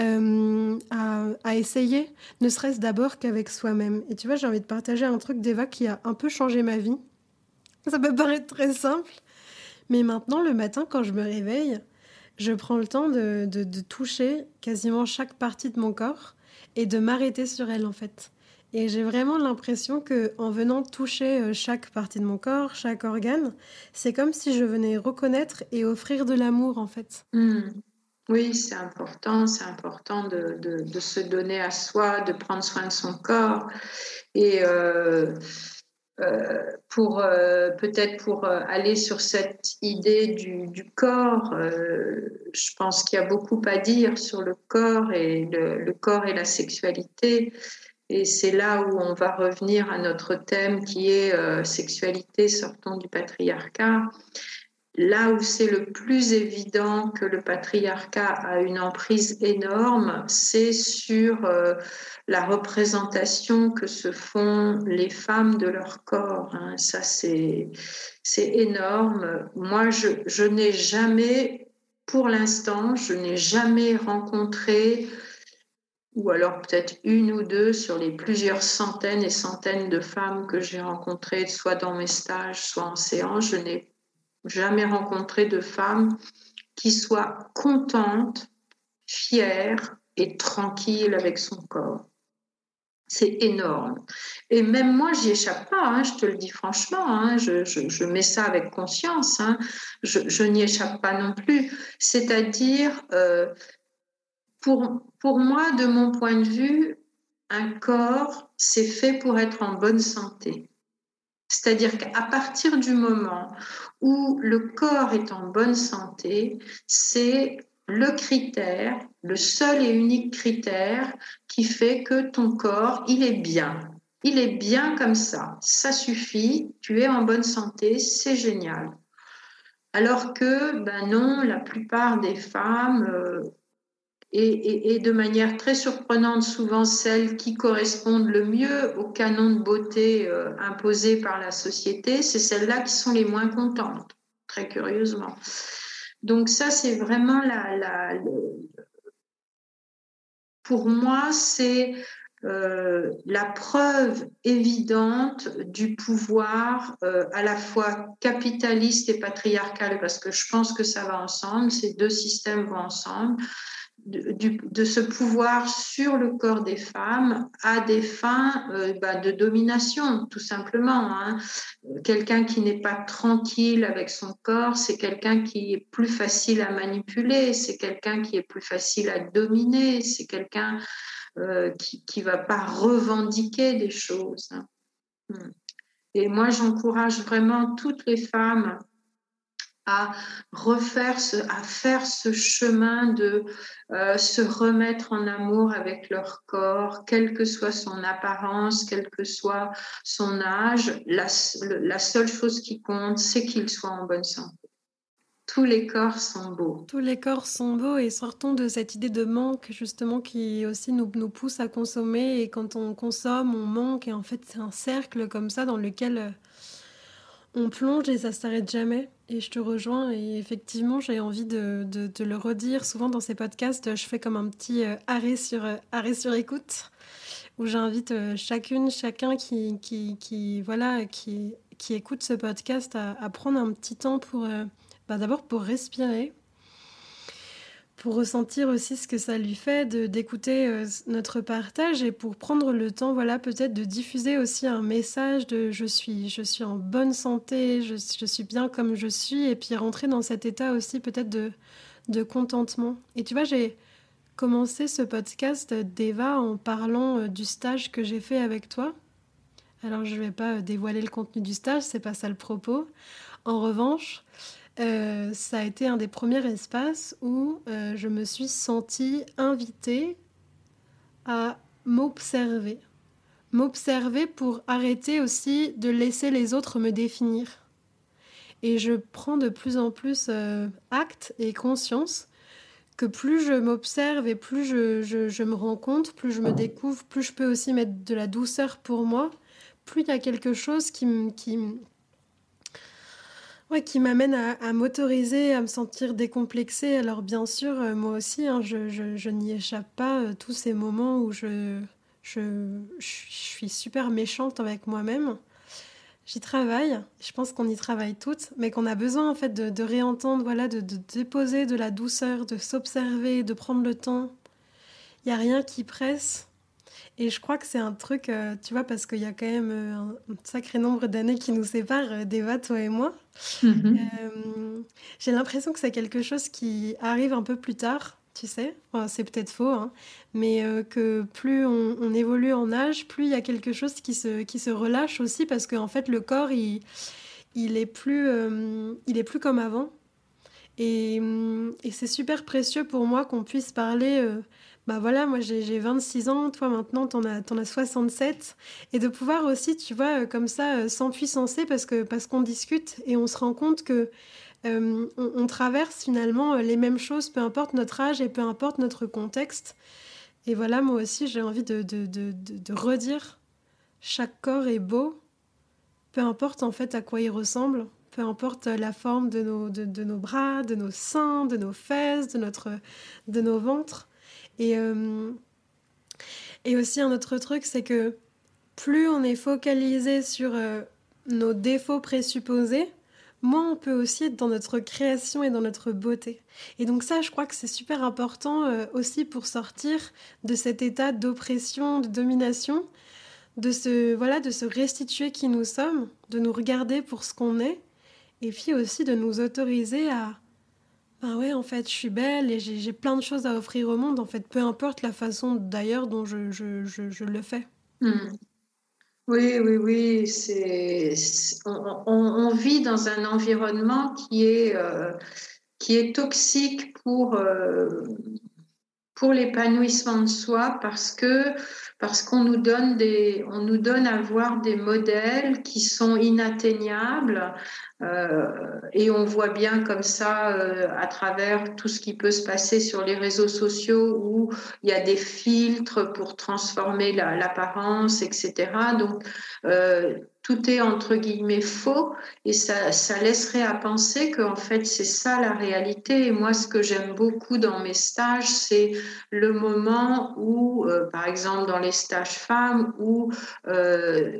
euh, à, essayer, ne serait-ce d'abord qu'avec soi-même. Et tu vois, j'ai envie de partager un truc d'Eva qui a un peu changé ma vie. Ça peut paraître très simple, mais maintenant, le matin, quand je me réveille, je prends le temps de toucher quasiment chaque partie de mon corps et de m'arrêter sur elle, en fait. Et j'ai vraiment l'impression que en venant toucher euh, chaque partie de mon corps, chaque organe, c'est comme si je venais reconnaître et offrir de l'amour en fait. Hmm. Oui, c'est important, c'est important de, de, se donner à soi, de prendre soin de son corps. Et euh, euh, pour peut-être pour aller sur cette idée du, corps, je pense qu'il y a beaucoup à dire sur le corps et le corps et la sexualité. Et c'est là où on va revenir à notre thème qui est euh, sexualité sortant du patriarcat. Là où c'est le plus évident que le patriarcat a une emprise énorme, c'est sur euh, la représentation que se font les femmes de leur corps. Hein. Ça, c'est énorme. Moi, je, je n'ai jamais, pour l'instant, je n'ai jamais rencontré ou alors peut-être une ou deux sur les plusieurs centaines et centaines de femmes que j'ai rencontrées, soit dans mes stages, soit en séance, je n'ai jamais rencontré de femme qui soit contente, fière et tranquille avec son corps. C'est énorme. Et même moi, j'y échappe pas, hein, je te le dis franchement, hein, je, mets ça avec conscience, hein, je, n'y échappe pas non plus. C'est-à-dire, euh, pour, pour moi, de mon point de vue, un corps, c'est fait pour être en bonne santé. C'est-à-dire qu'à partir du moment où le corps est en bonne santé, c'est le critère, le seul et unique critère qui fait que ton corps, il est bien. Il est bien comme ça. Ça suffit. Tu es en bonne santé. C'est génial. Alors que, ben non, la plupart des femmes, euh, et, de manière très surprenante, souvent celles qui correspondent le mieux au canon de beauté euh, imposé par la société, c'est celles-là qui sont les moins contentes, très curieusement. Donc ça, c'est vraiment la, la pour moi, c'est euh, la preuve évidente du pouvoir euh, à la fois capitaliste et patriarcal, parce que je pense que ça va ensemble, ces deux systèmes vont ensemble, de, ce pouvoir sur le corps des femmes à des fins euh, bah, de domination, tout simplement. Hein. Quelqu'un qui n'est pas tranquille avec son corps, c'est quelqu'un qui est plus facile à manipuler, c'est quelqu'un qui est plus facile à dominer, c'est quelqu'un euh, qui ne va pas revendiquer des choses. Hein. Hmm. Et moi, j'encourage vraiment toutes les femmes à refaire ce, à faire ce chemin de euh, se remettre en amour avec leur corps, quelle que soit son apparence, quel que soit son âge. La, seule chose qui compte, c'est qu'il soit en bonne santé. Tous les corps sont beaux. Tous les corps sont beaux et sortons de cette idée de manque justement qui aussi nous, nous pousse à consommer et quand on consomme, on manque et en fait c'est un cercle comme ça dans lequel euh, on plonge et ça s'arrête jamais. Et je te rejoins et effectivement, j'ai envie de, le redire. Souvent dans ces podcasts, je fais comme un petit euh, arrêt, sur, euh, arrêt sur écoute où j'invite euh, chacune, chacun qui, qui, voilà, qui, qui écoute ce podcast à, à prendre un petit temps pour, bah, d'abord pour respirer, pour ressentir aussi ce que ça lui fait de d'écouter euh, notre partage et pour prendre le temps voilà peut-être de diffuser aussi un message de je suis je suis en bonne santé je, je suis bien comme je suis et puis rentrer dans cet état aussi peut-être de de contentement. Et tu vois j'ai commencé ce podcast d'Eva en parlant euh, du stage que j'ai fait avec toi. Alors je vais pas dévoiler le contenu du stage c'est pas ça le propos. En revanche euh, ça a été un des premiers espaces où euh, je me suis sentie invitée à m'observer. M'observer pour arrêter aussi de laisser les autres me définir. Et je prends de plus en plus euh, acte et conscience que plus je m'observe et plus je, me rends compte, plus je me découvre, plus je peux aussi mettre de la douceur pour moi, plus il y a quelque chose qui, qui, Qui m'amène à, m'autoriser, à me sentir décomplexée. Alors bien sûr, euh, moi aussi, hein, je, n'y échappe pas. Euh, tous ces moments où je, je, suis super méchante avec moi-même. J'y travaille, je pense qu'on y travaille toutes, mais qu'on a besoin en fait de, de réentendre, voilà, de, de, déposer de la douceur, de s'observer, de prendre le temps. Il n'y a rien qui presse. Et je crois que c'est un truc, euh, tu vois, parce qu'il y a quand même euh, un, sacré nombre d'années qui nous séparent, euh, d'Eva, toi et moi. Mhm. J'ai l'impression que c'est quelque chose qui arrive un peu plus tard, tu sais. c'est peut-être faux, hein, mais que plus on, évolue en âge, plus il y a quelque chose qui se, qui se relâche aussi, parce qu'en fait, le corps, il, il, est plus, il est plus comme avant. Et, et c'est super précieux pour moi qu'on puisse parler bah voilà, moi j'ai 26 ans, toi maintenant t'en as, en as 67. Et de pouvoir aussi, tu vois, euh, comme ça, euh, s'empuissancer parce que parce qu'on discute et on se rend compte que euh, on, traverse finalement les mêmes choses, peu importe notre âge et peu importe notre contexte. Et voilà, moi aussi j'ai envie de, de, de, de, redire, chaque corps est beau, peu importe en fait à quoi il ressemble, peu importe la forme de nos, de, nos bras, de nos seins, de nos fesses, de, notre, de nos ventres. Et, euh, et aussi un autre truc, c'est que plus on est focalisé sur euh, nos défauts présupposés, moins on peut aussi être dans notre création et dans notre beauté. Et donc ça, je crois que c'est super important euh, aussi pour sortir de cet état d'oppression, de domination, de se, voilà, de se restituer qui nous sommes, de nous regarder pour ce qu'on est, et puis aussi de nous autoriser à, Ben ouais, en fait, je suis belle et j'ai plein de choses à offrir au monde, en fait, peu importe la façon d'ailleurs dont je, je, je, le fais. Hmm. Oui, oui, oui. C'est, on, on, vit dans un environnement qui est, euh, qui est toxique pour, euh, pour l'épanouissement de soi parce que parce qu'on nous donne des on nous donne à voir des modèles qui sont inatteignables euh, et on voit bien comme ça euh, à travers tout ce qui peut se passer sur les réseaux sociaux où il y a des filtres pour transformer l'apparence etc donc euh, tout est entre guillemets faux et ça, laisserait à penser qu'en fait c'est ça la réalité. Et moi, ce que j'aime beaucoup dans mes stages, c'est le moment où, euh, par exemple dans les stages femmes, où euh,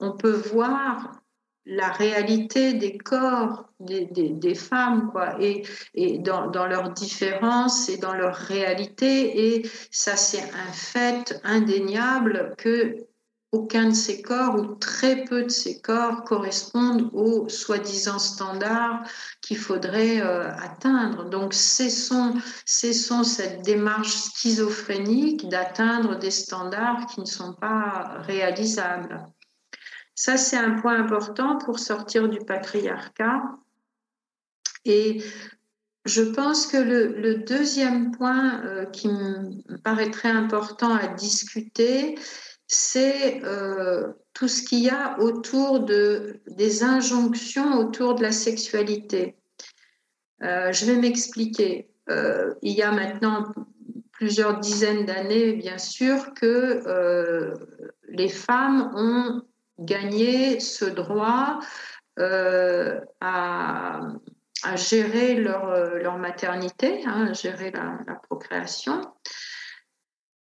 on peut voir la réalité des corps des, femmes, quoi, et, et dans, dans leurs différences et dans leur réalité. Et ça, c'est un fait indéniable que aucun de ces corps ou très peu de ces corps correspondent aux soi-disant standards qu'il faudrait euh, atteindre. Donc cessons, cessons cette démarche schizophrénique d'atteindre des standards qui ne sont pas réalisables. Ça, c'est un point important pour sortir du patriarcat. Et je pense que le, deuxième point euh, qui me paraîtrait important à discuter, c'est euh, tout ce qu'il y a autour de, des injonctions autour de la sexualité. Euh, je vais m'expliquer. Euh, il y a maintenant plusieurs dizaines d'années, bien sûr, que les femmes ont gagné ce droit à, gérer leur, maternité, hein, gérer la procréation.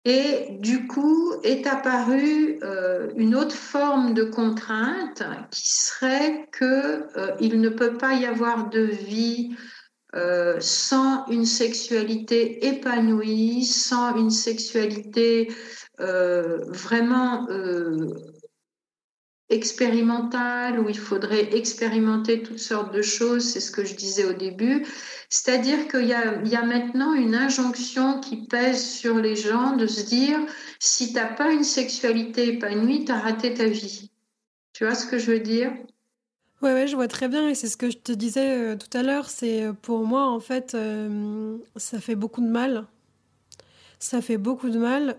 Et du coup est apparue euh, une autre forme de contrainte qui serait qu'il euh, ne peut pas y avoir de vie euh, sans une sexualité épanouie, sans une sexualité vraiment expérimentale, où il faudrait expérimenter toutes sortes de choses, c'est ce que je disais au début. C'est-à-dire qu'il y, a, maintenant une injonction qui pèse sur les gens de se dire, si tu n'as pas une sexualité épanouie, tu as raté ta vie. Tu vois ce que je veux dire? Oui, ouais, je vois très bien, et c'est ce que je te disais euh, tout à l'heure, c'est euh, pour moi, en fait, euh, ça fait beaucoup de mal. Ça fait beaucoup de mal.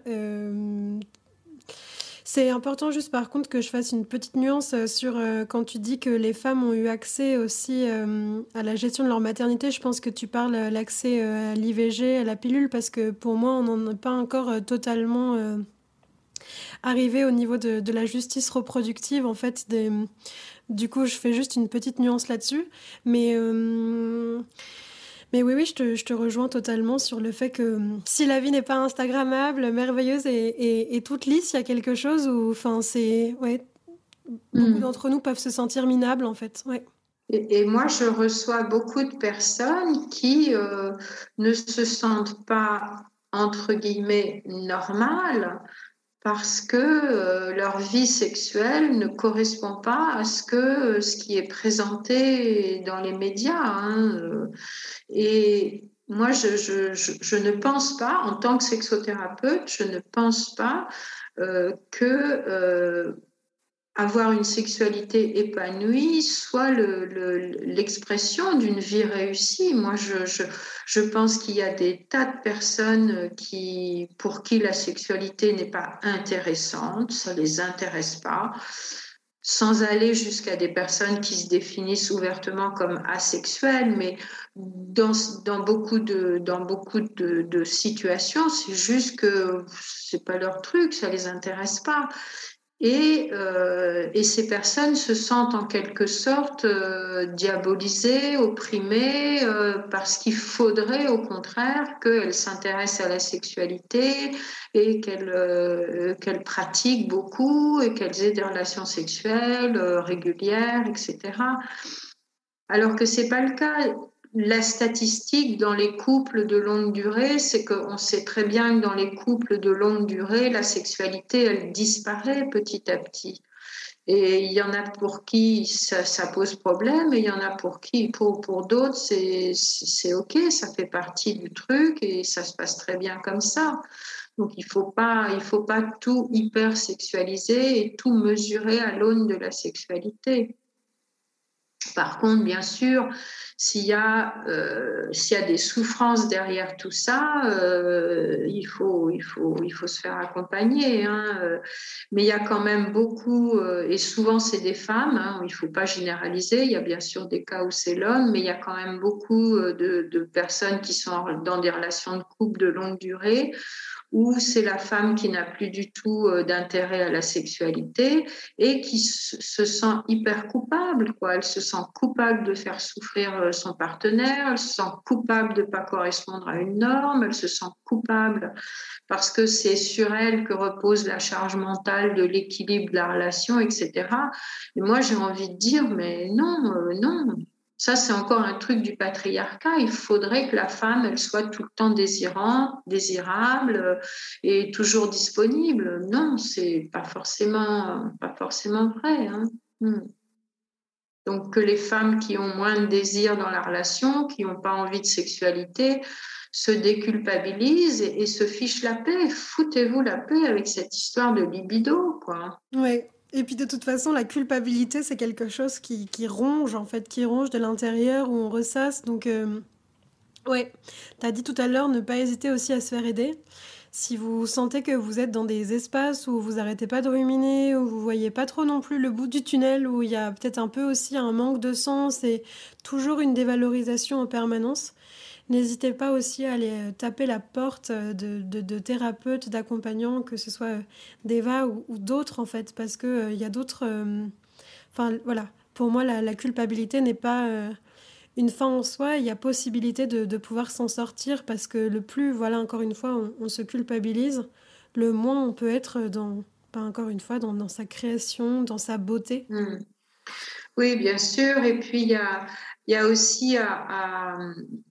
C'est important juste par contre que je fasse une petite nuance euh, sur euh, quand tu dis que les femmes ont eu accès aussi euh, à la gestion de leur maternité. Je pense que tu parles l'accès à l'IVG, à la pilule, parce que pour moi, on n'en est pas encore totalement arrivé au niveau de, de, la justice reproductive. En fait, du coup, je fais juste une petite nuance là-dessus. Mais mais oui, oui, je te, je te, rejoins totalement sur le fait que hum, si la vie n'est pas Instagrammable, merveilleuse et, et, toute lisse, il y a quelque chose où, enfin, c'est, ouais, beaucoup hmm. d'entre nous peuvent se sentir minables, en fait, ouais. Et, moi, je reçois beaucoup de personnes qui euh, ne se sentent pas, entre guillemets, normales parce que euh, leur vie sexuelle ne correspond pas à ce que euh, ce qui est présenté dans les médias. Hein, euh. Et moi, je, ne pense pas, en tant que sexothérapeute, je ne pense pas que avoir une sexualité épanouie soit l'expression d'une vie réussie. Moi, je, pense qu'il y a des tas de personnes qui, pour qui la sexualité n'est pas intéressante, ça les intéresse pas, sans aller jusqu'à des personnes qui se définissent ouvertement comme asexuelles, mais dans, beaucoup de, dans beaucoup de, situations, c'est juste que c'est pas leur truc, ça les intéresse pas. Et, euh, et, ces personnes se sentent en quelque sorte euh, diabolisées, opprimées, euh, parce qu'il faudrait au contraire qu'elles s'intéressent à la sexualité et qu'elles qu'elles pratiquent beaucoup et qu'elles aient des relations sexuelles régulières, etc. Alors que c'est pas le cas la statistique dans les couples de longue durée, c'est qu'on sait très bien que dans les couples de longue durée, la sexualité, elle disparaît petit à petit. Et il y en a pour qui ça, pose problème et il y en a pour qui, pour, pour d'autres, c'est OK, ça fait partie du truc et ça se passe très bien comme ça. Donc il ne faut, faut pas tout hyper sexualiser et tout mesurer à l'aune de la sexualité. Par contre, bien sûr, s'il y, a, euh, s'il y a des souffrances derrière tout ça, euh, il, faut, il, faut, il faut se faire accompagner. Hein. Mais il y a quand même beaucoup, euh, et souvent c'est des femmes, hein, il ne faut pas généraliser, il y a bien sûr des cas où c'est l'homme, mais il y a quand même beaucoup de personnes qui sont dans des relations de couple de longue durée où c'est la femme qui n'a plus du tout euh, d'intérêt à la sexualité et qui se sent hyper coupable. Quoi. Elle se sent coupable de faire souffrir euh, son partenaire, elle se sent coupable de ne pas correspondre à une norme, elle se sent coupable parce que c'est sur elle que repose la charge mentale de l'équilibre de la relation, etc. Et moi, j'ai envie de dire, mais non, euh, non, ça, c'est encore un truc du patriarcat. Il faudrait que la femme, elle soit tout le temps désirante, désirable euh, et toujours disponible. Non, c'est pas forcément, pas forcément vrai. Hein. Hmm. Donc que les femmes qui ont moins de désir dans la relation, qui n'ont pas envie de sexualité, se déculpabilisent et, se fichent la paix. Foutez-vous la paix avec cette histoire de libido, quoi. Oui, et puis de toute façon, la culpabilité, c'est quelque chose qui, qui, ronge, en fait, qui ronge de l'intérieur, où on ressasse. Donc, euh, ouais, tu dit tout à l'heure, ne pas hésiter aussi à se faire aider. Si vous sentez que vous êtes dans des espaces où vous arrêtez pas de ruminer, où vous voyez pas trop non plus le bout du tunnel, où il y a peut-être un peu aussi un manque de sens et toujours une dévalorisation en permanence, N'hésitez pas aussi à aller euh, taper la porte euh, de, thérapeutes, d'accompagnants, que ce soit euh, d'Eva ou, d'autres en fait, parce qu'il il y a d'autres... Enfin voilà, pour moi la, culpabilité n'est pas une fin en soi, il y a possibilité de, pouvoir s'en sortir parce que le plus, voilà, encore une fois, on, se culpabilise, le moins on peut être dans, pas encore une fois, dans, sa création, dans sa beauté. Mmh. Oui, bien sûr. Et puis, il y a, il y a aussi à,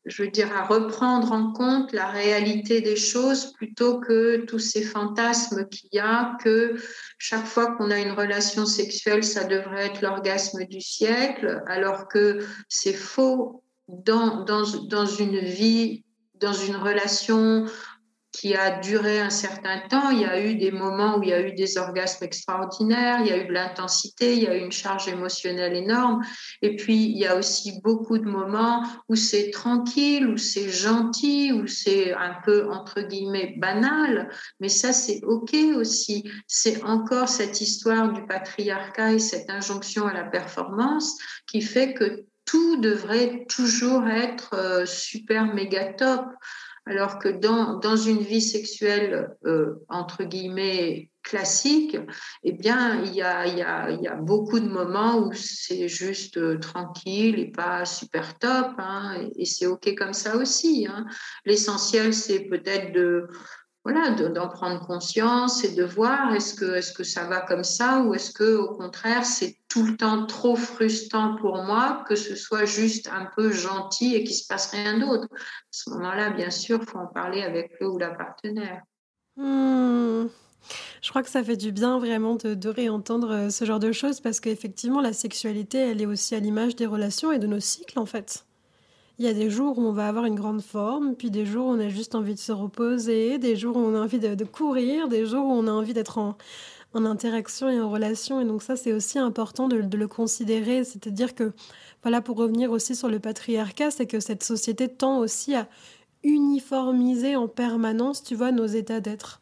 je veux reprendre en compte la réalité des choses plutôt que tous ces fantasmes qu'il y a, que chaque fois qu'on a une relation sexuelle, ça devrait être l'orgasme du siècle, alors que c'est faux dans une vie, dans une relation qui a duré un certain temps. Il y a eu des moments où il y a eu des orgasmes extraordinaires, il y a eu de l'intensité, il y a eu une charge émotionnelle énorme. Et puis, il y a aussi beaucoup de moments où c'est tranquille, où c'est gentil, où c'est un peu, entre guillemets, banal. Mais ça, c'est OK aussi. C'est encore cette histoire du patriarcat et cette injonction à la performance qui fait que tout devrait toujours être euh, super méga top alors que dans, dans une vie sexuelle, euh, entre guillemets, classique, eh bien, il y a, y, a, y a, beaucoup de moments où c'est juste euh, tranquille et pas super top, hein, et, c'est OK comme ça aussi. Hein. L'essentiel, c'est peut-être de voilà, d'en prendre conscience et de voir est-ce que, est-ce que ça va comme ça ou est-ce que au contraire c'est tout le temps trop frustrant pour moi que ce soit juste un peu gentil et qu'il se passe rien d'autre. À ce moment-là, bien sûr, faut en parler avec le ou la partenaire. Hmm. Je crois que ça fait du bien vraiment de, de réentendre euh, ce genre de choses parce qu'effectivement la sexualité, elle est aussi à l'image des relations et de nos cycles en fait. Il y a des jours où on va avoir une grande forme, puis des jours où on a juste envie de se reposer, des jours où on a envie de, courir, des jours où on a envie d'être en, interaction et en relation. Et donc ça, c'est aussi important de, le considérer. C'est-à-dire que, voilà, pour revenir aussi sur le patriarcat, c'est que cette société tend aussi à uniformiser en permanence, tu vois, nos états d'être.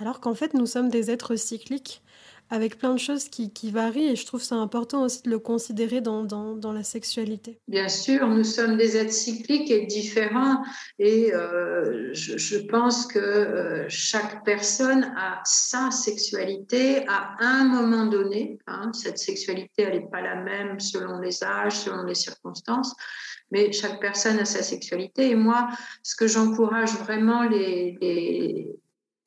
Alors qu'en fait, nous sommes des êtres cycliques avec plein de choses qui, varient et je trouve ça important aussi de le considérer dans, la sexualité. Bien sûr, nous sommes des êtres cycliques et différents et euh, je, pense que euh, chaque personne a sa sexualité à un moment donné. Hein. Cette sexualité, elle n'est pas la même selon les âges, selon les circonstances, mais chaque personne a sa sexualité et moi, ce que j'encourage vraiment les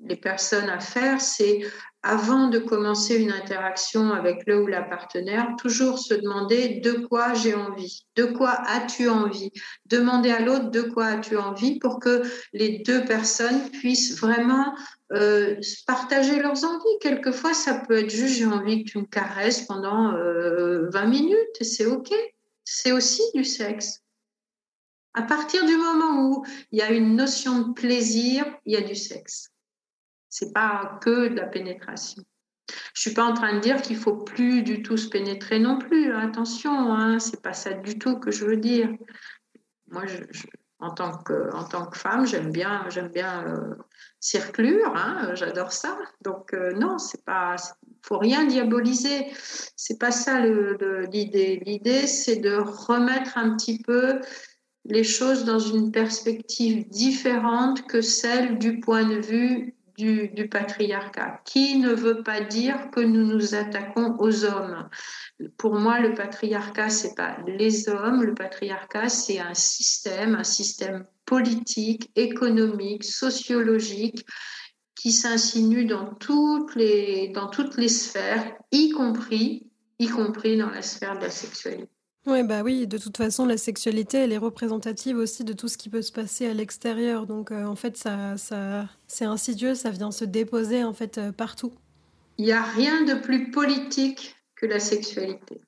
les personnes à faire, c'est avant de commencer une interaction avec le ou la partenaire, toujours se demander de quoi j'ai envie, de quoi as-tu envie, demander à l'autre de quoi as-tu envie pour que les deux personnes puissent vraiment euh, partager leurs envies. Quelquefois, ça peut être juste j'ai envie que tu me caresses pendant 20 euh, minutes et c'est OK. C'est aussi du sexe. À partir du moment où il y a une notion de plaisir, il y a du sexe. C'est pas que de la pénétration. Je suis pas en train de dire qu'il faut plus du tout se pénétrer non plus. Attention, hein, c'est pas ça du tout que je veux dire. Moi, en tant que en tant que femme, j'aime bien j'aime bien euh, hein, j'adore ça. Donc euh, non, c'est pas faut rien diaboliser. C'est pas ça l'idée. L'idée, c'est de remettre un petit peu les choses dans une perspective différente que celle du point de vue du, patriarcat, qui ne veut pas dire que nous nous attaquons aux hommes. Pour moi, le patriarcat, c'est pas les hommes, le patriarcat, c'est un système, un système politique, économique, sociologique, qui s'insinue dans toutes les, dans toutes les sphères, y compris, y compris dans la sphère de la sexualité. Ouais, bah oui, de toute façon, la sexualité, elle est représentative aussi de tout ce qui peut se passer à l'extérieur. Donc, euh, en fait, ça, ça, c'est insidieux, ça vient se déposer en fait euh, partout. Il n'y a rien de plus politique que la sexualité.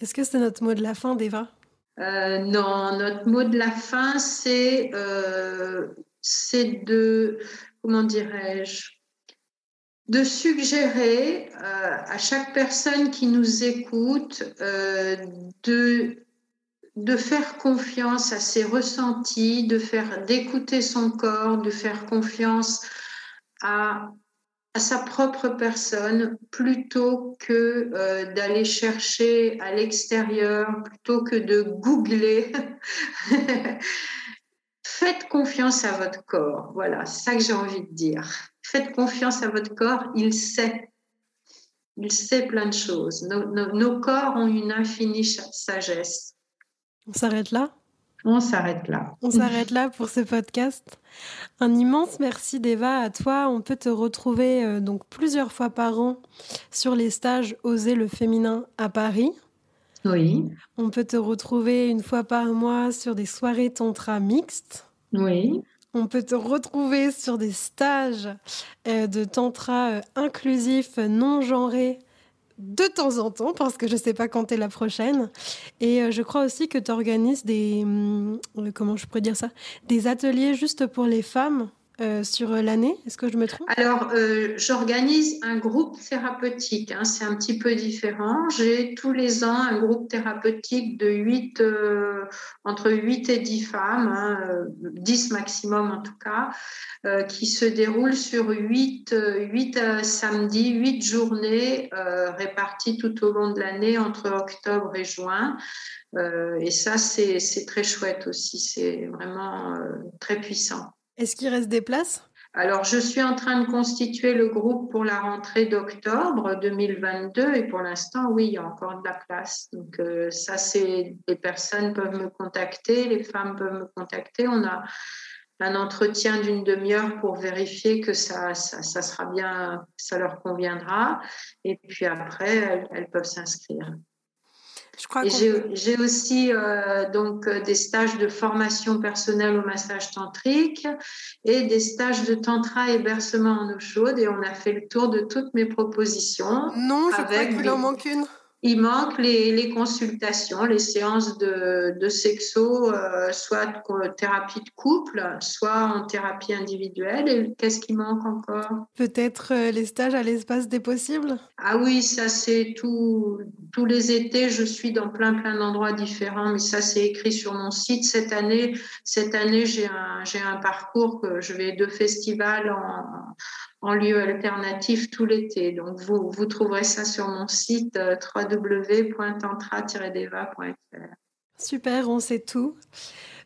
Est-ce que c'est notre mot de la fin, Deva? Euh, Non, notre mot de la fin, c'est, c'est de, comment dirais-je, de suggérer euh, à chaque personne qui nous écoute euh, de, faire confiance à ses ressentis, de faire d'écouter son corps, de faire confiance à, à sa propre personne plutôt que euh, d'aller chercher à l'extérieur, plutôt que de googler. Faites confiance à votre corps. Voilà, c'est ça que j'ai envie de dire. Faites confiance à votre corps, il sait. Il sait plein de choses. Nos, corps ont une infinie sagesse. On s'arrête là? On s'arrête là. On s'arrête là pour ce podcast. Un immense merci d'Eva à toi. On peut te retrouver euh, donc plusieurs fois par an sur les stages Oser le féminin à Paris. Oui. On peut te retrouver une fois par mois sur des soirées tantra mixtes. Oui. On peut te retrouver sur des stages euh, de tantra euh, inclusif, non genré, de temps en temps, parce que je ne sais pas quand est la prochaine. Et euh, je crois aussi que tu organises des. Hum, comment je pourrais dire ça? Des ateliers juste pour les femmes euh, sur l'année Est-ce que je me trompe? Alors, euh, j'organise un groupe thérapeutique. Hein, c'est un petit peu différent. J'ai tous les ans un groupe thérapeutique de 8, euh, entre 8 et 10 femmes, hein, 10 maximum en tout cas, qui se déroule sur 8, 8 samedis, 8 journées réparties tout au long de l'année entre octobre et juin. et ça, c'est très chouette aussi. C'est vraiment très puissant. Est-ce qu'il reste des places? Alors, je suis en train de constituer le groupe pour la rentrée d'octobre 2022 et pour l'instant, oui, il y a encore de la place. Donc, euh, ça, c'est les personnes peuvent me contacter, les femmes peuvent me contacter. On a un entretien d'une demi-heure pour vérifier que ça, ça, ça, sera bien, ça leur conviendra. Et puis après, elles peuvent s'inscrire. J'ai aussi euh, donc euh, des stages de formation personnelle au massage tantrique et des stages de tantra et bercement en eau chaude et on a fait le tour de toutes mes propositions. Non, je crois qu'il en manque une. Il manque les, consultations, les séances de, sexo, euh, soit thérapie de couple, soit en thérapie individuelle. Et qu'est-ce qui manque encore? Peut-être euh, les stages à l'espace des possibles? Ah oui, ça c'est tout. Tous les étés, je suis dans plein plein d'endroits différents, mais ça c'est écrit sur mon site. Cette année, cette année j'ai un, j'ai un parcours que je vais de festivals en en lieu alternatif tout l'été. Donc, vous, vous trouverez ça sur mon site euh, www.tantra-deva.fr. Super, on sait tout.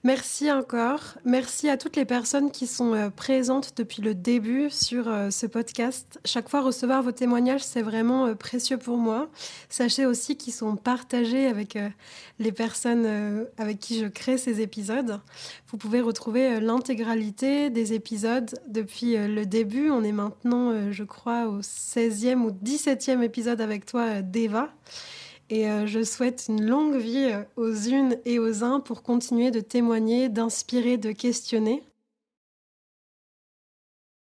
Merci encore. Merci à toutes les personnes qui sont euh, présentes depuis le début sur euh, ce podcast. Chaque fois, recevoir vos témoignages, c'est vraiment euh, précieux pour moi. Sachez aussi qu'ils sont partagés avec les personnes avec qui je crée ces épisodes. Vous pouvez retrouver l'intégralité des épisodes depuis le début. On est maintenant, je crois, au 16e ou 17e épisode avec toi, Deva. Et euh, je souhaite une longue vie euh, aux unes et aux uns pour continuer de témoigner, d'inspirer, de questionner.